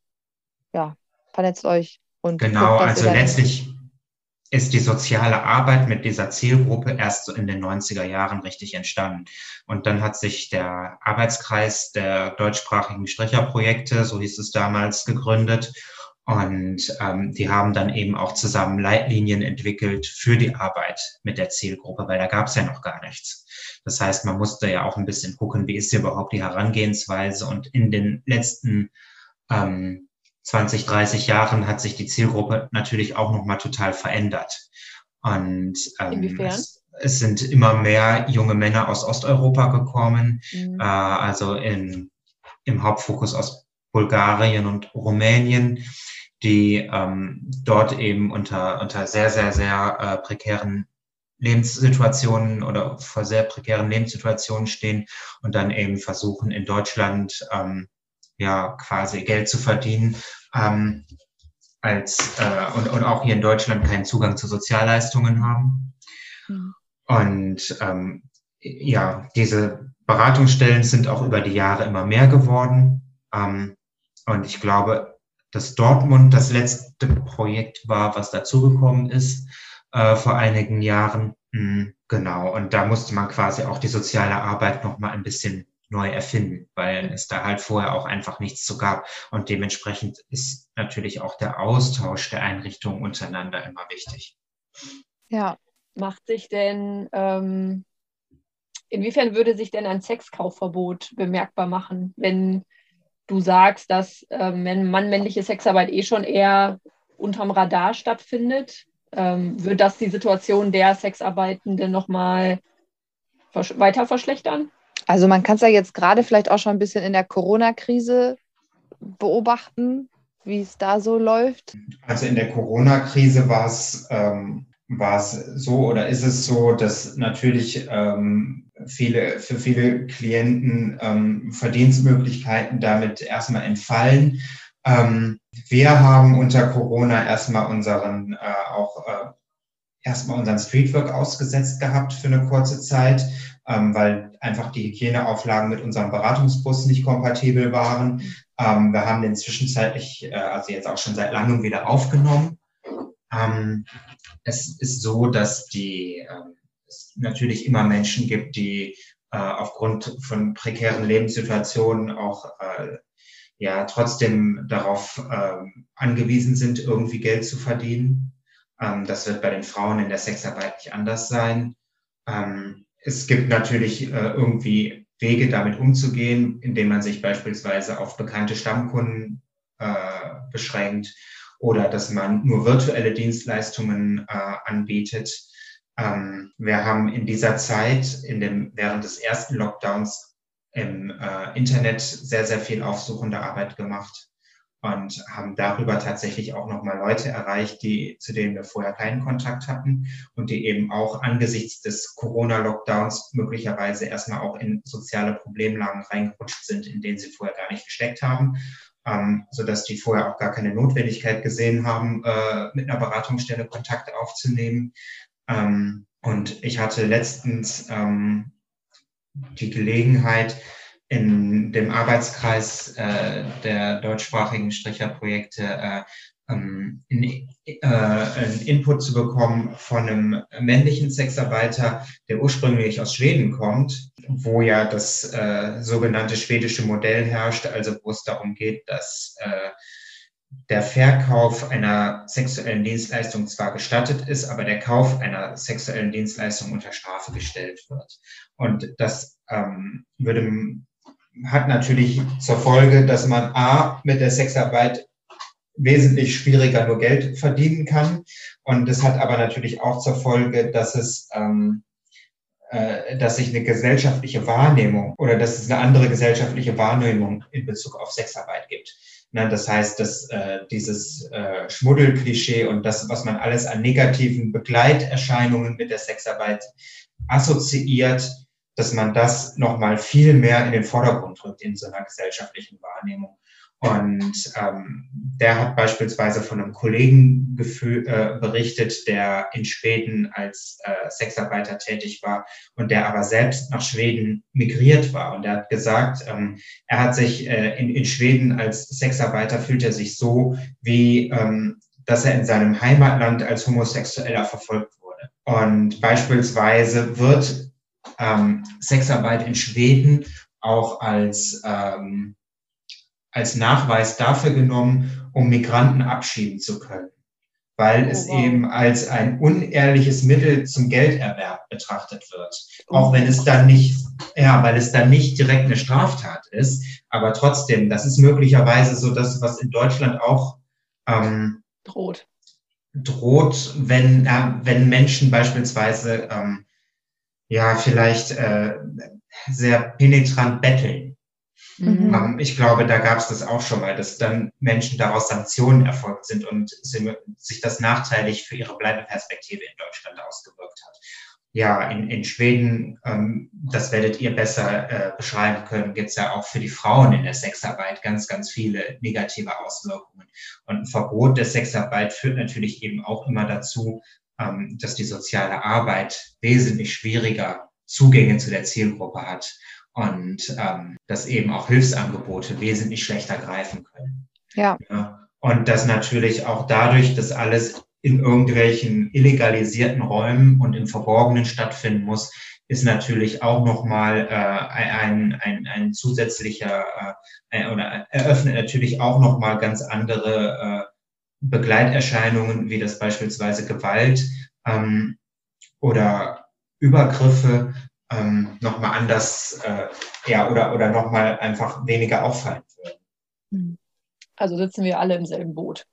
ja, vernetzt euch und genau, guckt, also letztlich ist die soziale Arbeit mit dieser Zielgruppe erst so in den 90er Jahren richtig entstanden. Und dann hat sich der Arbeitskreis der deutschsprachigen Stricherprojekte, so hieß es damals, gegründet. Und ähm, die haben dann eben auch zusammen Leitlinien entwickelt für die Arbeit mit der Zielgruppe, weil da gab es ja noch gar nichts. Das heißt, man musste ja auch ein bisschen gucken, wie ist hier überhaupt die Herangehensweise. Und in den letzten ähm, 20, 30 Jahren hat sich die Zielgruppe natürlich auch nochmal total verändert. Und ähm, es, es, sind immer mehr junge Männer aus Osteuropa gekommen, mhm. äh, also in, im Hauptfokus aus Bulgarien und Rumänien, die ähm, dort eben unter, unter sehr, sehr, sehr äh, prekären Lebenssituationen oder vor sehr prekären Lebenssituationen stehen und dann eben versuchen in Deutschland ähm, ja quasi Geld zu verdienen ähm, als äh, und, und auch hier in Deutschland keinen Zugang zu Sozialleistungen haben. Mhm. Und ähm, ja, diese Beratungsstellen sind auch über die Jahre immer mehr geworden. Ähm, und ich glaube, dass Dortmund das letzte Projekt war, was dazugekommen ist äh, vor einigen Jahren. Mhm, genau. Und da musste man quasi auch die soziale Arbeit noch mal ein bisschen neu erfinden, weil es da halt vorher auch einfach nichts zu gab. Und dementsprechend ist natürlich auch der Austausch der Einrichtungen untereinander immer wichtig. Ja, macht sich denn, ähm, inwiefern würde sich denn ein Sexkaufverbot bemerkbar machen, wenn du sagst, dass ähm, wenn Mann-männliche Sexarbeit eh schon eher unterm Radar stattfindet, ähm, wird das die Situation der Sexarbeitenden nochmal weiter verschlechtern? Also man kann es ja jetzt gerade vielleicht auch schon ein bisschen in der Corona-Krise beobachten, wie es da so läuft. Also in der Corona-Krise war es ähm, so oder ist es so, dass natürlich ähm, viele, für viele Klienten ähm, Verdienstmöglichkeiten damit erstmal entfallen. Ähm, wir haben unter Corona erstmal unseren äh, auch äh, erstmal unseren Streetwork ausgesetzt gehabt für eine kurze Zeit ähm, weil einfach die Hygieneauflagen mit unserem Beratungsbus nicht kompatibel waren. Ähm, wir haben den zwischenzeitlich, äh, also jetzt auch schon seit langem wieder aufgenommen. Ähm, es ist so, dass die, äh, es natürlich immer Menschen gibt, die äh, aufgrund von prekären Lebenssituationen auch äh, ja trotzdem darauf äh, angewiesen sind, irgendwie Geld zu verdienen. Ähm, das wird bei den Frauen in der Sexarbeit nicht anders sein. Ähm, es gibt natürlich äh, irgendwie Wege, damit umzugehen, indem man sich beispielsweise auf bekannte Stammkunden äh, beschränkt oder dass man nur virtuelle Dienstleistungen äh, anbietet. Ähm, wir haben in dieser Zeit, in dem, während des ersten Lockdowns im äh, Internet sehr, sehr viel aufsuchende Arbeit gemacht und haben darüber tatsächlich auch nochmal Leute erreicht, die, zu denen wir vorher keinen Kontakt hatten und die eben auch angesichts des Corona-Lockdowns möglicherweise erstmal auch in soziale Problemlagen reingerutscht sind, in denen sie vorher gar nicht gesteckt haben, ähm, sodass die vorher auch gar keine Notwendigkeit gesehen haben, äh, mit einer Beratungsstelle Kontakt aufzunehmen. Ähm, und ich hatte letztens ähm, die Gelegenheit, in dem Arbeitskreis äh, der deutschsprachigen Stricherprojekte äh, ähm, in, äh, einen Input zu bekommen von einem männlichen Sexarbeiter, der ursprünglich aus Schweden kommt, wo ja das äh, sogenannte schwedische Modell herrscht, also wo es darum geht, dass äh, der Verkauf einer sexuellen Dienstleistung zwar gestattet ist, aber der Kauf einer sexuellen Dienstleistung unter Strafe gestellt wird. Und das ähm, würde hat natürlich zur Folge, dass man A, mit der Sexarbeit wesentlich schwieriger nur Geld verdienen kann. Und es hat aber natürlich auch zur Folge, dass es, ähm, äh, dass sich eine gesellschaftliche Wahrnehmung oder dass es eine andere gesellschaftliche Wahrnehmung in Bezug auf Sexarbeit gibt. Ne, das heißt, dass äh, dieses äh, Schmuddelklischee und das, was man alles an negativen Begleiterscheinungen mit der Sexarbeit assoziiert, dass man das nochmal viel mehr in den Vordergrund rückt in so einer gesellschaftlichen Wahrnehmung. Und ähm, der hat beispielsweise von einem Kollegen äh, berichtet, der in Schweden als äh, Sexarbeiter tätig war und der aber selbst nach Schweden migriert war. Und er hat gesagt, ähm, er hat sich äh, in, in Schweden als Sexarbeiter fühlt er sich so, wie ähm, dass er in seinem Heimatland als Homosexueller verfolgt wurde. Und beispielsweise wird ähm, Sexarbeit in Schweden auch als ähm, als Nachweis dafür genommen, um Migranten abschieben zu können, weil oh, es wow. eben als ein unehrliches Mittel zum Gelderwerb betrachtet wird. Oh. Auch wenn es dann nicht, ja, weil es dann nicht direkt eine Straftat ist, aber trotzdem, das ist möglicherweise so das, was in Deutschland auch ähm, droht. Droht, wenn, äh, wenn Menschen beispielsweise ähm, ja vielleicht äh, sehr penetrant betteln Mhm. Ähm, ich glaube, da gab es das auch schon mal, dass dann Menschen daraus Sanktionen erfolgt sind und sich das nachteilig für ihre Bleibeperspektive in Deutschland ausgewirkt hat. Ja, in, in Schweden, ähm, das werdet ihr besser äh, beschreiben können, gibt es ja auch für die Frauen in der Sexarbeit ganz, ganz viele negative Auswirkungen. Und ein Verbot der Sexarbeit führt natürlich eben auch immer dazu, dass die soziale Arbeit wesentlich schwieriger Zugänge zu der Zielgruppe hat und ähm, dass eben auch Hilfsangebote wesentlich schlechter greifen können. Ja. ja. Und dass natürlich auch dadurch, dass alles in irgendwelchen illegalisierten Räumen und im Verborgenen stattfinden muss, ist natürlich auch nochmal äh, ein, ein, ein zusätzlicher äh, oder eröffnet natürlich auch nochmal ganz andere äh, Begleiterscheinungen, wie das beispielsweise Gewalt ähm, oder Übergriffe, ähm, nochmal anders, äh, ja, oder, oder nochmal einfach weniger auffallen würden. Hm. Also sitzen wir alle im selben Boot.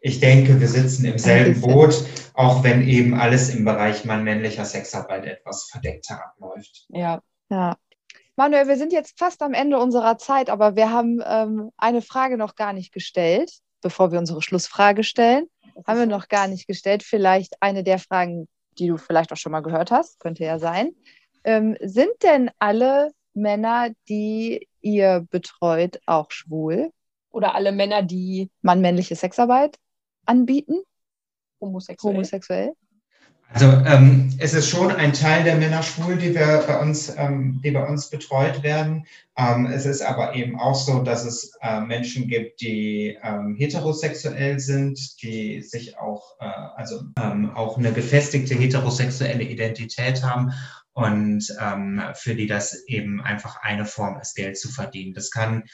Ich denke, wir sitzen im selben Boot, auch wenn eben alles im Bereich mann-männlicher Sexarbeit etwas verdeckter abläuft. Ja, ja. Manuel, wir sind jetzt fast am Ende unserer Zeit, aber wir haben ähm, eine Frage noch gar nicht gestellt, bevor wir unsere Schlussfrage stellen. Haben wir noch gar nicht gestellt. Vielleicht eine der Fragen, die du vielleicht auch schon mal gehört hast, könnte ja sein. Ähm, sind denn alle Männer, die ihr betreut, auch schwul? Oder alle Männer, die mann-männliche Sexarbeit anbieten? Homosexuell. Homosexuell? Also ähm, es ist schon ein Teil der Männer schwul, die wir bei uns, ähm, die bei uns betreut werden. Ähm, es ist aber eben auch so, dass es äh, Menschen gibt, die ähm, heterosexuell sind, die sich auch, äh, also ähm, auch eine gefestigte heterosexuelle Identität haben und ähm, für die das eben einfach eine Form ist, Geld zu verdienen. Das kann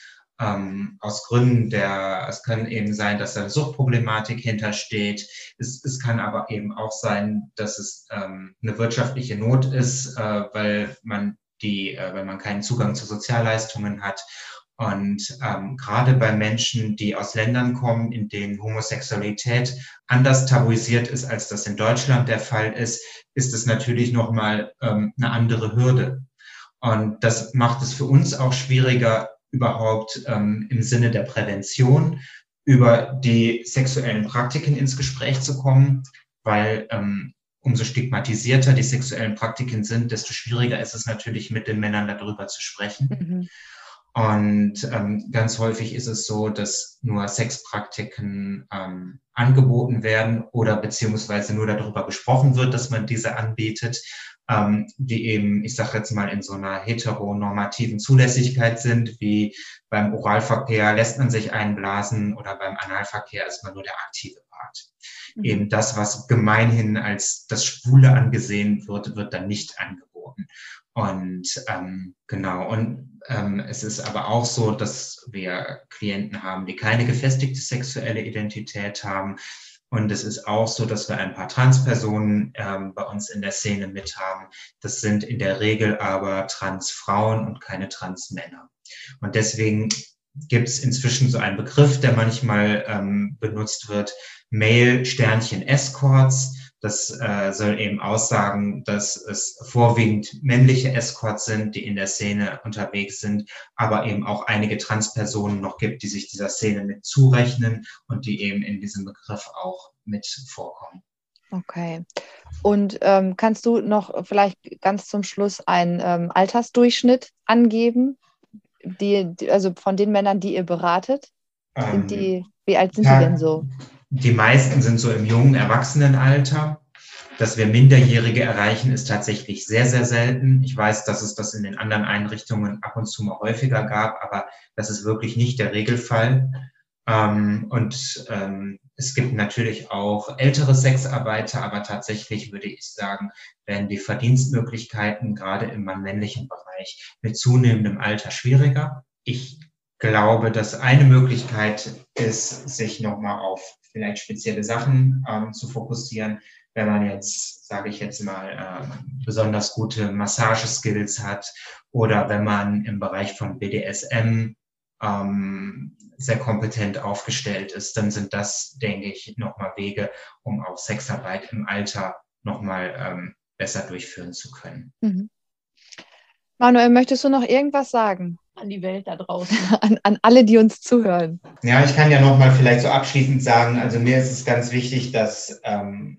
ähm, aus Gründen der, es kann eben sein, dass da eine Suchtproblematik hintersteht. Es, es kann aber eben auch sein, dass es ähm, eine wirtschaftliche Not ist, äh, weil man die, äh, wenn man keinen Zugang zu Sozialleistungen hat und ähm, gerade bei Menschen, die aus Ländern kommen, in denen Homosexualität anders tabuisiert ist, als das in Deutschland der Fall ist, ist es natürlich nochmal ähm, eine andere Hürde. Und das macht es für uns auch schwieriger, überhaupt ähm, im Sinne der Prävention über die sexuellen Praktiken ins Gespräch zu kommen, weil ähm, umso stigmatisierter die sexuellen Praktiken sind, desto schwieriger ist es natürlich, mit den Männern darüber zu sprechen. Mhm. Und ähm, ganz häufig ist es so, dass nur Sexpraktiken ähm, angeboten werden oder beziehungsweise nur darüber gesprochen wird, dass man diese anbietet, ähm, die eben, ich sage jetzt mal, in so einer heteronormativen Zulässigkeit sind, wie beim Oralverkehr lässt man sich einblasen oder beim Analverkehr ist man nur der aktive Part. Mhm. Eben das, was gemeinhin als das Schwule angesehen wird, wird dann nicht angeboten. Und ähm, genau, und ähm, es ist aber auch so, dass wir Klienten haben, die keine gefestigte sexuelle Identität haben. Und es ist auch so, dass wir ein paar Transpersonen ähm, bei uns in der Szene mit haben. Das sind in der Regel aber Transfrauen und keine Transmänner. Und deswegen gibt es inzwischen so einen Begriff, der manchmal ähm, benutzt wird, Mail-Sternchen-Escorts das äh, soll eben aussagen, dass es vorwiegend männliche Escorts sind, die in der Szene unterwegs sind, aber eben auch einige Transpersonen noch gibt, die sich dieser Szene mit zurechnen und die eben in diesem Begriff auch mit vorkommen. Okay. Und ähm, kannst du noch vielleicht ganz zum Schluss einen ähm, Altersdurchschnitt angeben, die, die, also von den Männern, die ihr beratet? Sind die, ähm, wie alt sind ja, die denn so? Die meisten sind so im jungen Erwachsenenalter. Dass wir Minderjährige erreichen, ist tatsächlich sehr, sehr selten. Ich weiß, dass es das in den anderen Einrichtungen ab und zu mal häufiger gab, aber das ist wirklich nicht der Regelfall. Ähm, und ähm, es gibt natürlich auch ältere Sexarbeiter, aber tatsächlich würde ich sagen, werden die Verdienstmöglichkeiten gerade im männlichen Bereich mit zunehmendem Alter schwieriger. Ich glaube, dass eine Möglichkeit ist, sich nochmal auf vielleicht spezielle Sachen ähm, zu fokussieren. Wenn man jetzt, sage ich jetzt mal, ähm, besonders gute Massageskills hat oder wenn man im Bereich von BDSM ähm, sehr kompetent aufgestellt ist, dann sind das, denke ich, nochmal Wege, um auch Sexarbeit im Alter nochmal ähm, besser durchführen zu können. Mhm. Manuel, möchtest du noch irgendwas sagen? An die Welt da draußen. [LAUGHS] An, an alle, die uns zuhören. Ja, ich kann ja nochmal vielleicht so abschließend sagen, also mir ist es ganz wichtig, dass ähm,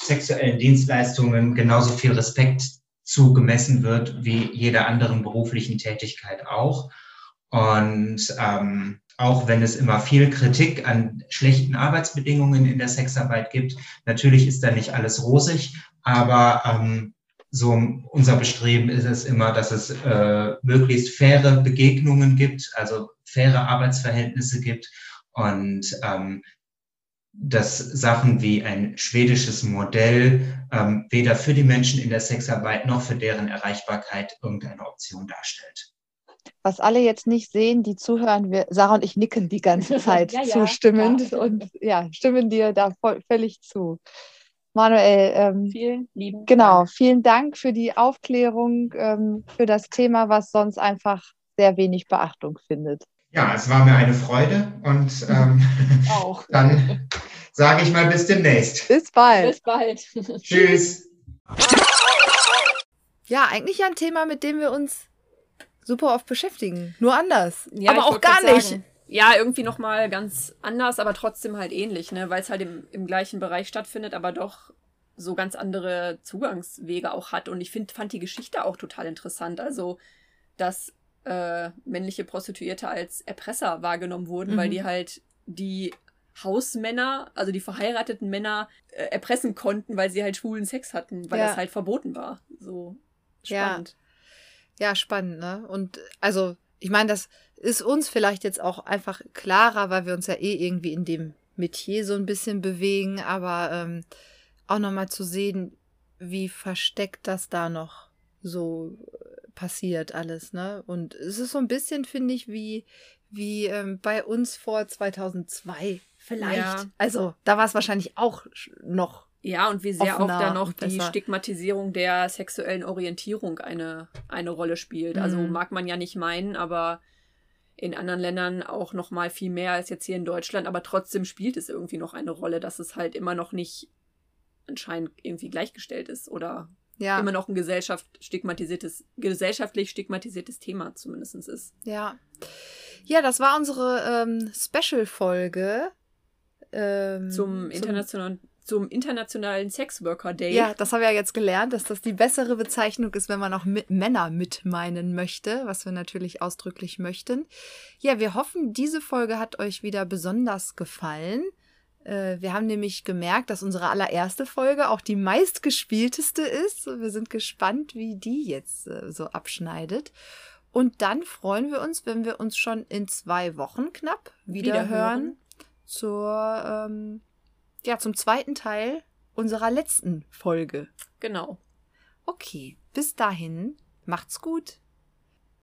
sexuellen Dienstleistungen genauso viel Respekt zugemessen wird wie jeder anderen beruflichen Tätigkeit auch. Und ähm, auch wenn es immer viel Kritik an schlechten Arbeitsbedingungen in der Sexarbeit gibt, natürlich ist da nicht alles rosig, aber ähm, so unser Bestreben ist es immer, dass es äh, möglichst faire Begegnungen gibt, also faire Arbeitsverhältnisse gibt und ähm, dass Sachen wie ein schwedisches Modell ähm, weder für die Menschen in der Sexarbeit noch für deren Erreichbarkeit irgendeine Option darstellt was alle jetzt nicht sehen, die zuhören, wir, Sarah und ich nicken die ganze [LAUGHS] Zeit ja, zustimmend ja. und ja, stimmen dir da voll, völlig zu. Manuel, ähm, vielen lieben genau, Dank. vielen Dank für die Aufklärung ähm, für das Thema, was sonst einfach sehr wenig Beachtung findet. Ja, es war mir eine Freude und ähm, [LAUGHS] [LAUGHS] auch. dann sage ich mal bis demnächst. Bis bald. Bis bald. [LAUGHS] Tschüss. Ja, eigentlich ein Thema, mit dem wir uns super oft beschäftigen. Nur anders. Ja, aber auch gar nicht. Sagen, ja, irgendwie nochmal ganz anders, aber trotzdem halt ähnlich, ne? Weil es halt im, im gleichen Bereich stattfindet, aber doch so ganz andere Zugangswege auch hat. Und ich find, fand die Geschichte auch total interessant. Also, dass äh, männliche Prostituierte als Erpresser wahrgenommen wurden, mhm. weil die halt die Hausmänner, also die verheirateten Männer, äh, erpressen konnten, weil sie halt schwulen Sex hatten, weil ja. das halt verboten war. So spannend. Ja. Ja, spannend, ne? Und also, ich meine, das ist uns vielleicht jetzt auch einfach klarer, weil wir uns ja eh irgendwie in dem Metier so ein bisschen bewegen, aber ähm, auch nochmal zu sehen, wie versteckt das da noch so äh, passiert alles, ne? Und es ist so ein bisschen, finde ich, wie, wie ähm, bei uns vor 2002 vielleicht. Ja. Also, da war es wahrscheinlich auch noch ja, und wie sehr auch da noch die Stigmatisierung der sexuellen Orientierung eine, eine Rolle spielt. Also mhm. Also mag man ja nicht meinen, aber in anderen Ländern auch noch mal viel mehr als jetzt hier in Deutschland. Aber trotzdem spielt es irgendwie noch eine Rolle, dass es halt immer noch nicht anscheinend irgendwie gleichgestellt ist oder ja. immer noch ein Gesellschaft stigmatisiertes, gesellschaftlich stigmatisiertes Thema zumindest ist. Ja. Ja, das war unsere ähm, Special-Folge. Ähm, zum internationalen zum Internationalen Sexworker Day. Ja, das haben wir ja jetzt gelernt, dass das die bessere Bezeichnung ist, wenn man auch mit Männer mit meinen möchte, was wir natürlich ausdrücklich möchten. Ja, wir hoffen, diese Folge hat euch wieder besonders gefallen. Äh, wir haben nämlich gemerkt, dass unsere allererste Folge auch die meistgespielteste ist. Wir sind gespannt, wie die jetzt äh, so abschneidet. Und dann freuen wir uns, wenn wir uns schon in zwei Wochen knapp wieder, wieder hören. hören zur ähm, ja, zum zweiten Teil unserer letzten Folge. Genau. Okay, bis dahin, macht's gut.